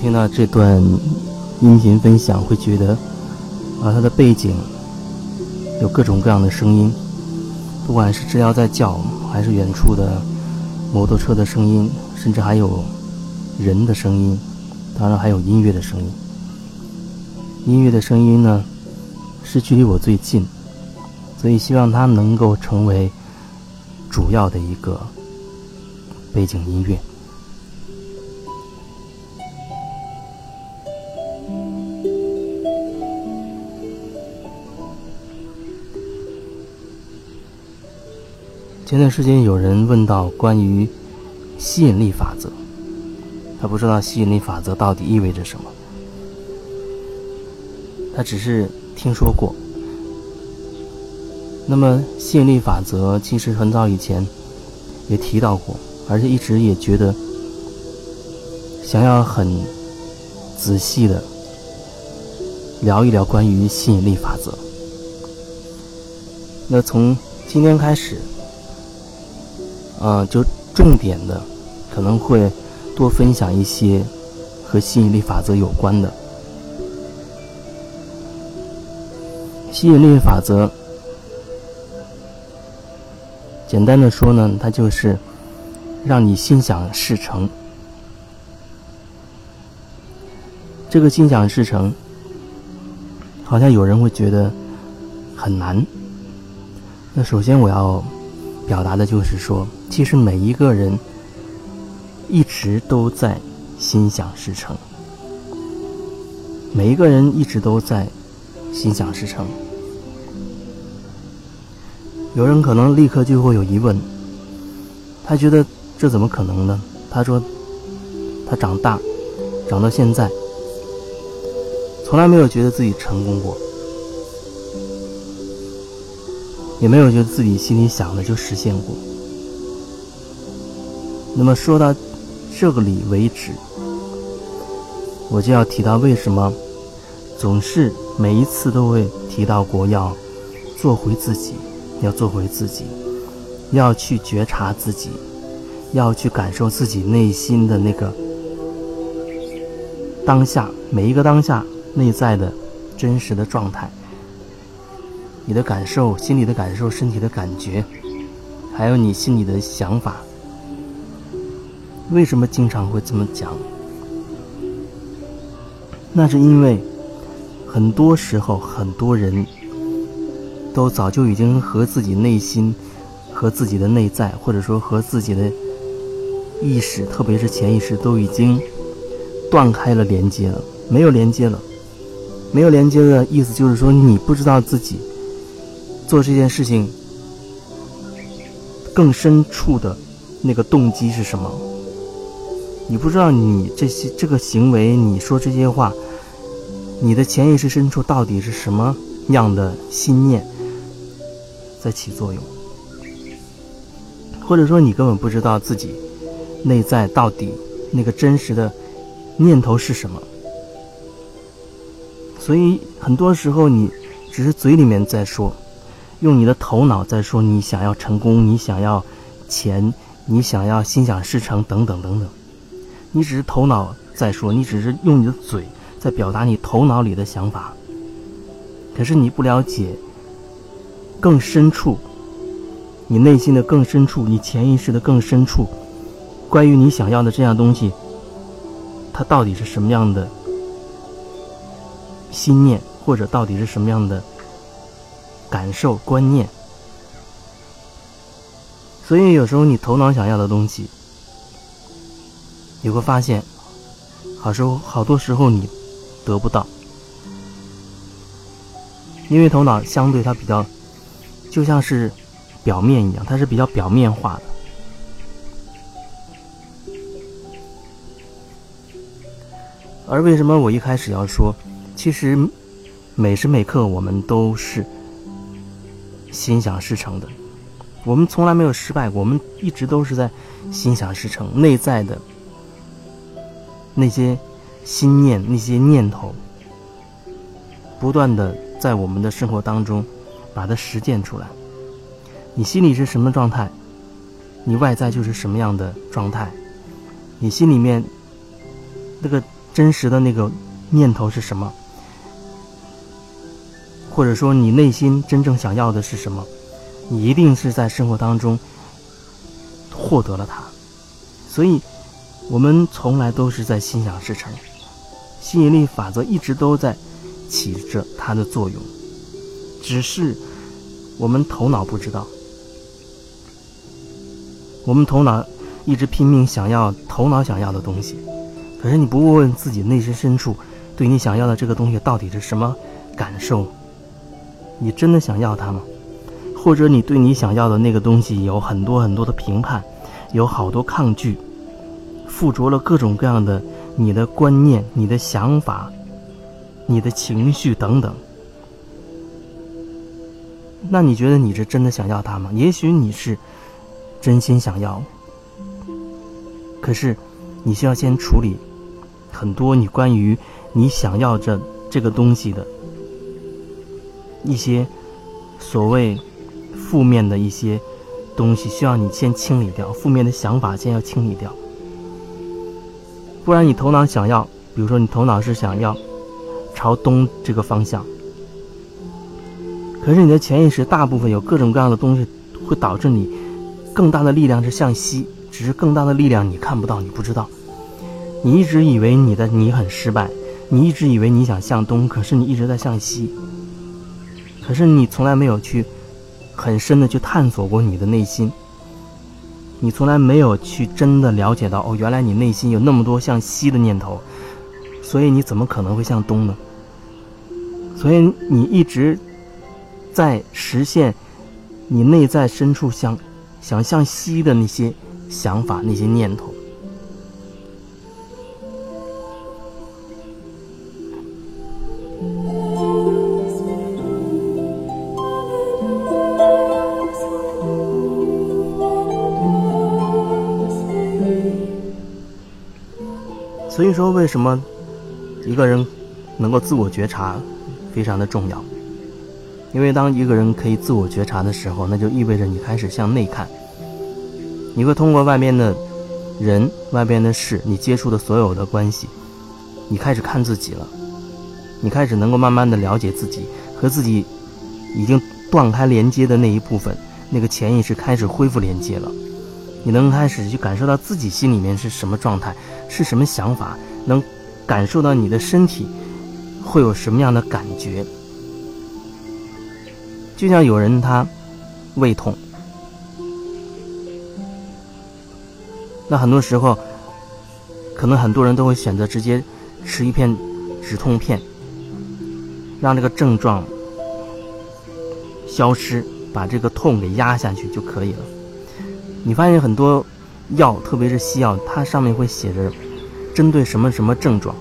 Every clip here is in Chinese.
听到这段音频分享，会觉得啊，它的背景有各种各样的声音，不管是知了在叫，还是远处的摩托车的声音，甚至还有人的声音，当然还有音乐的声音。音乐的声音呢，是距离我最近，所以希望它能够成为主要的一个背景音乐。前段时间有人问到关于吸引力法则，他不知道吸引力法则到底意味着什么，他只是听说过。那么吸引力法则其实很早以前也提到过，而且一直也觉得想要很仔细的聊一聊关于吸引力法则。那从今天开始。嗯，就重点的，可能会多分享一些和吸引力法则有关的。吸引力法则，简单的说呢，它就是让你心想事成。这个心想事成，好像有人会觉得很难。那首先我要表达的就是说。其实每一个人一直都在心想事成，每一个人一直都在心想事成。有人可能立刻就会有疑问，他觉得这怎么可能呢？他说，他长大长到现在，从来没有觉得自己成功过，也没有觉得自己心里想的就实现过。那么说到这里为止，我就要提到为什么总是每一次都会提到过要做回自己，要做回自己，要去觉察自己，要去感受自己内心的那个当下每一个当下内在的真实的状态，你的感受、心里的感受、身体的感觉，还有你心里的想法。为什么经常会这么讲？那是因为很多时候，很多人都早就已经和自己内心、和自己的内在，或者说和自己的意识，特别是潜意识，都已经断开了连接了，没有连接了。没有连接的意思就是说，你不知道自己做这件事情更深处的那个动机是什么。你不知道你这些这个行为，你说这些话，你的潜意识深处到底是什么样的心念在起作用？或者说你根本不知道自己内在到底那个真实的念头是什么？所以很多时候你只是嘴里面在说，用你的头脑在说你想要成功，你想要钱，你想要心想事成等等等等。你只是头脑在说，你只是用你的嘴在表达你头脑里的想法。可是你不了解更深处，你内心的更深处，你潜意识的更深处，关于你想要的这样东西，它到底是什么样的心念，或者到底是什么样的感受观念？所以有时候你头脑想要的东西。你会发现，好时候好多时候你得不到，因为头脑相对它比较，就像是表面一样，它是比较表面化的。而为什么我一开始要说，其实每时每刻我们都是心想事成的，我们从来没有失败过，我们一直都是在心想事成，内在的。那些心念、那些念头，不断的在我们的生活当中把它实践出来。你心里是什么状态，你外在就是什么样的状态。你心里面那个真实的那个念头是什么，或者说你内心真正想要的是什么，你一定是在生活当中获得了它。所以，我们从来都是在心想事成，吸引力法则一直都在起着它的作用，只是我们头脑不知道，我们头脑一直拼命想要头脑想要的东西。可是你不问问自己内心深处，对你想要的这个东西到底是什么感受？你真的想要它吗？或者你对你想要的那个东西有很多很多的评判，有好多抗拒，附着了各种各样的你的观念、你的想法、你的情绪等等。那你觉得你是真的想要它吗？也许你是真心想要，可是你需要先处理。很多你关于你想要这这个东西的一些所谓负面的一些东西，需要你先清理掉。负面的想法先要清理掉，不然你头脑想要，比如说你头脑是想要朝东这个方向，可是你的潜意识大部分有各种各样的东西，会导致你更大的力量是向西，只是更大的力量你看不到，你不知道。你一直以为你的你很失败，你一直以为你想向东，可是你一直在向西。可是你从来没有去很深的去探索过你的内心，你从来没有去真的了解到哦，原来你内心有那么多向西的念头，所以你怎么可能会向东呢？所以你一直在实现你内在深处想想向西的那些想法、那些念头。所以说，为什么一个人能够自我觉察非常的重要？因为当一个人可以自我觉察的时候，那就意味着你开始向内看。你会通过外边的人、外边的事，你接触的所有的关系，你开始看自己了。你开始能够慢慢的了解自己，和自己已经断开连接的那一部分，那个潜意识开始恢复连接了。你能开始去感受到自己心里面是什么状态，是什么想法，能感受到你的身体会有什么样的感觉。就像有人他胃痛，那很多时候可能很多人都会选择直接吃一片止痛片，让这个症状消失，把这个痛给压下去就可以了。你发现很多药，特别是西药，它上面会写着针对什么什么症状，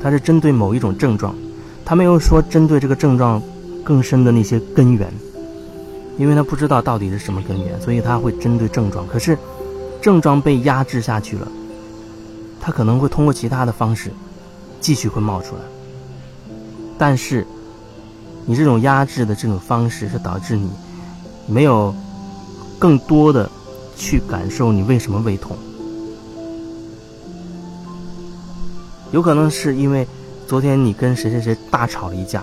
它是针对某一种症状，它没有说针对这个症状更深的那些根源，因为它不知道到底是什么根源，所以它会针对症状。可是症状被压制下去了，它可能会通过其他的方式继续会冒出来，但是你这种压制的这种方式是导致你没有。更多的去感受你为什么胃痛，有可能是因为昨天你跟谁谁谁大吵了一架，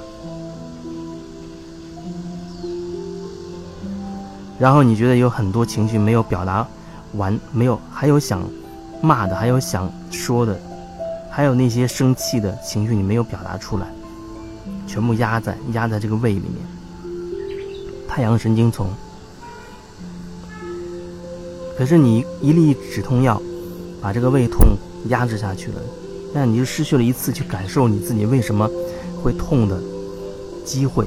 然后你觉得有很多情绪没有表达完，没有还有想骂的，还有想说的，还有那些生气的情绪你没有表达出来，全部压在压在这个胃里面，太阳神经丛。可是你一粒止痛药，把这个胃痛压制下去了，那你就失去了一次去感受你自己为什么会痛的机会。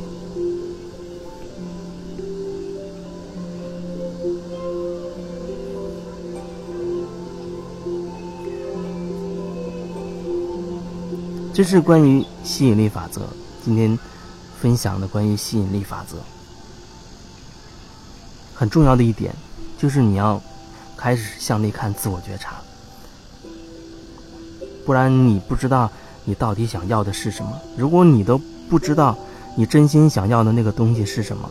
这是关于吸引力法则，今天分享的关于吸引力法则很重要的一点，就是你要。开始向内看，自我觉察，不然你不知道你到底想要的是什么。如果你都不知道你真心想要的那个东西是什么，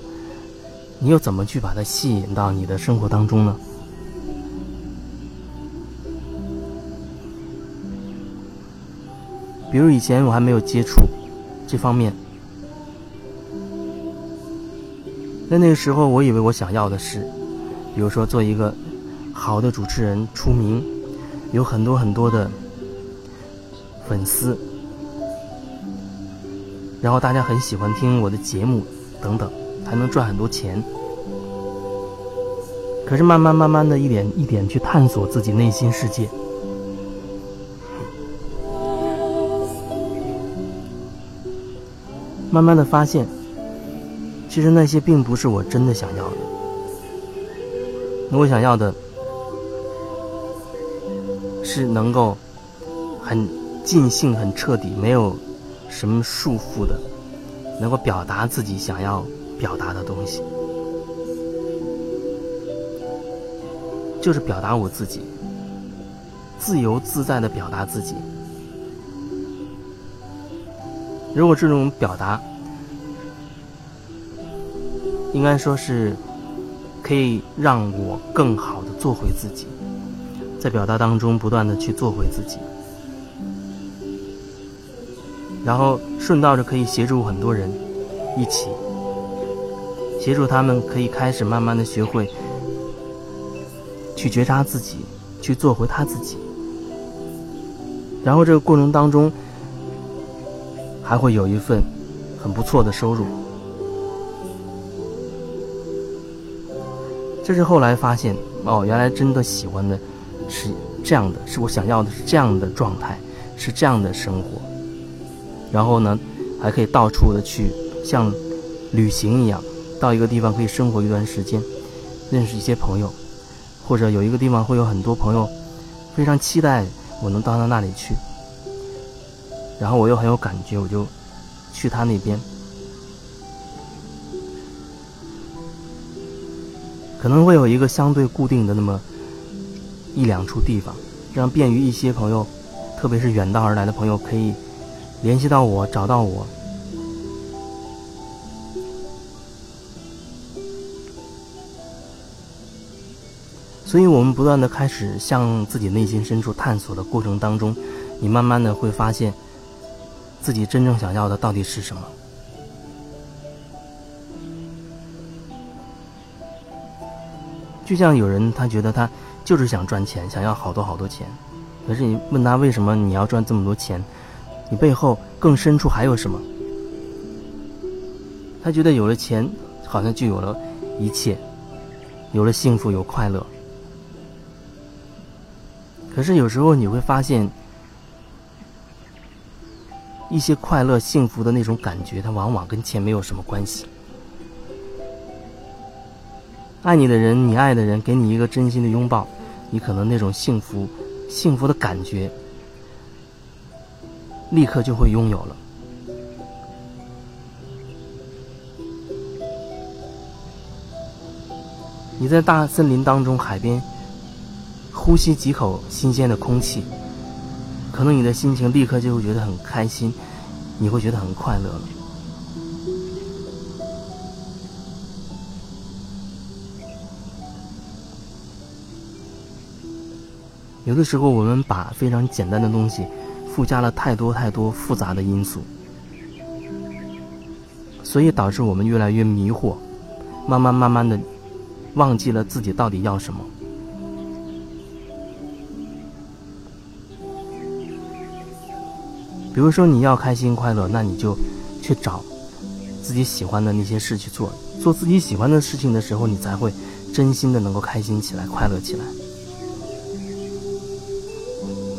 你又怎么去把它吸引到你的生活当中呢？比如以前我还没有接触这方面，在那个时候，我以为我想要的是，比如说做一个好的主持人，出名，有很多很多的粉丝，然后大家很喜欢听我的节目，等等，还能赚很多钱。可是慢慢慢慢的一点一点去探索自己内心世界，慢慢的发现，其实那些并不是我真的想要的。那我想要的是能够很尽兴、很彻底，没有什么束缚的，能够表达自己想要表达的东西。就是表达我自己，自由自在的表达自己。如果这种表达，应该说是可以让我更好的做回自己，在表达当中不断的去做回自己，然后顺道着可以协助很多人一起，协助他们可以开始慢慢的学会。去觉察自己，去做回他自己，然后这个过程当中还会有一份很不错的收入。这是后来发现哦，原来真的喜欢的是这样的，是我想要的是这样的状态，是这样的生活。然后呢，还可以到处的去像旅行一样，到一个地方可以生活一段时间，认识一些朋友。或者有一个地方会有很多朋友，非常期待我能到他那里去，然后我又很有感觉，我就去他那边，可能会有一个相对固定的那么一两处地方，这样便于一些朋友，特别是远道而来的朋友可以联系到我，找到我。所以，我们不断的开始向自己内心深处探索的过程当中，你慢慢的会发现，自己真正想要的到底是什么。就像有人，他觉得他就是想赚钱，想要好多好多钱，可是你问他为什么你要赚这么多钱，你背后更深处还有什么？他觉得有了钱，好像就有了一切，有了幸福，有快乐。可是有时候你会发现，一些快乐、幸福的那种感觉，它往往跟钱没有什么关系。爱你的人，你爱的人，给你一个真心的拥抱，你可能那种幸福、幸福的感觉，立刻就会拥有了。你在大森林当中，海边。呼吸几口新鲜的空气，可能你的心情立刻就会觉得很开心，你会觉得很快乐了。有的时候，我们把非常简单的东西附加了太多太多复杂的因素，所以导致我们越来越迷惑，慢慢慢慢的忘记了自己到底要什么。比如说你要开心快乐，那你就去找自己喜欢的那些事去做。做自己喜欢的事情的时候，你才会真心的能够开心起来、快乐起来。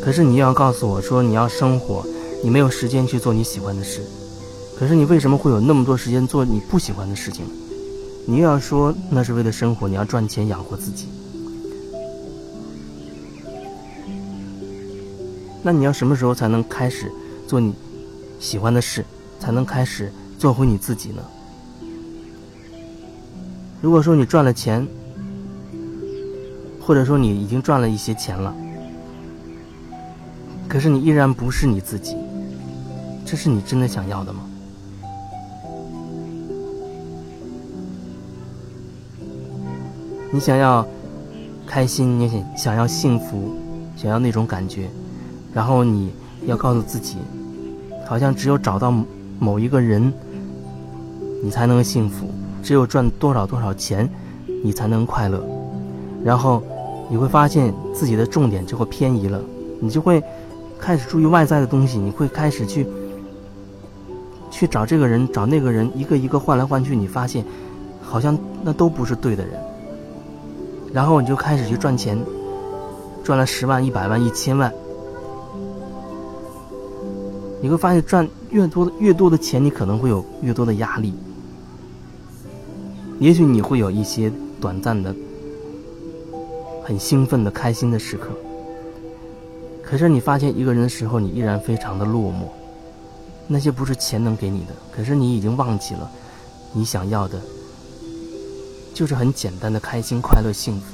可是你又要告诉我说，你要生活，你没有时间去做你喜欢的事。可是你为什么会有那么多时间做你不喜欢的事情？你又要说那是为了生活，你要赚钱养活自己。那你要什么时候才能开始？做你喜欢的事，才能开始做回你自己呢。如果说你赚了钱，或者说你已经赚了一些钱了，可是你依然不是你自己，这是你真的想要的吗？你想要开心，你想想要幸福，想要那种感觉，然后你要告诉自己。好像只有找到某一个人，你才能幸福；只有赚多少多少钱，你才能快乐。然后你会发现自己的重点就会偏移了，你就会开始注意外在的东西，你会开始去去找这个人，找那个人，一个一个换来换去，你发现好像那都不是对的人。然后你就开始去赚钱，赚了十万、一百万、一千万。你会发现，赚越多的越多的钱，你可能会有越多的压力。也许你会有一些短暂的、很兴奋的、开心的时刻，可是你发现一个人的时候，你依然非常的落寞。那些不是钱能给你的，可是你已经忘记了，你想要的，就是很简单的开心、快乐、幸福。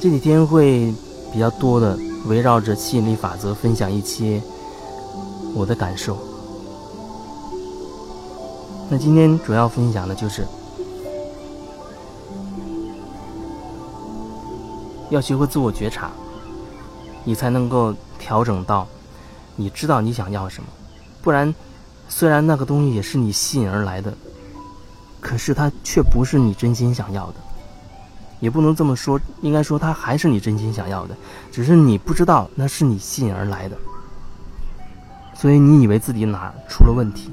这几天会比较多的围绕着吸引力法则分享一些我的感受。那今天主要分享的就是要学会自我觉察，你才能够调整到你知道你想要什么。不然，虽然那个东西也是你吸引而来的，可是它却不是你真心想要的。也不能这么说，应该说它还是你真心想要的，只是你不知道那是你吸引而来的，所以你以为自己哪出了问题，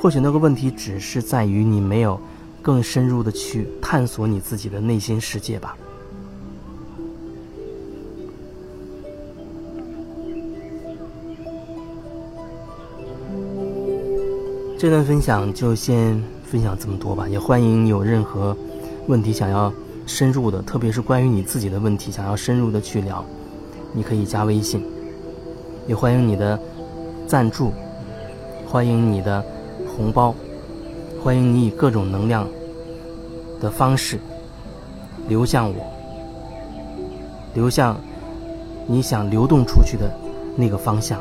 或许那个问题只是在于你没有更深入的去探索你自己的内心世界吧。这段分享就先分享这么多吧，也欢迎你有任何问题想要。深入的，特别是关于你自己的问题，想要深入的去聊，你可以加微信，也欢迎你的赞助，欢迎你的红包，欢迎你以各种能量的方式流向我，流向你想流动出去的那个方向。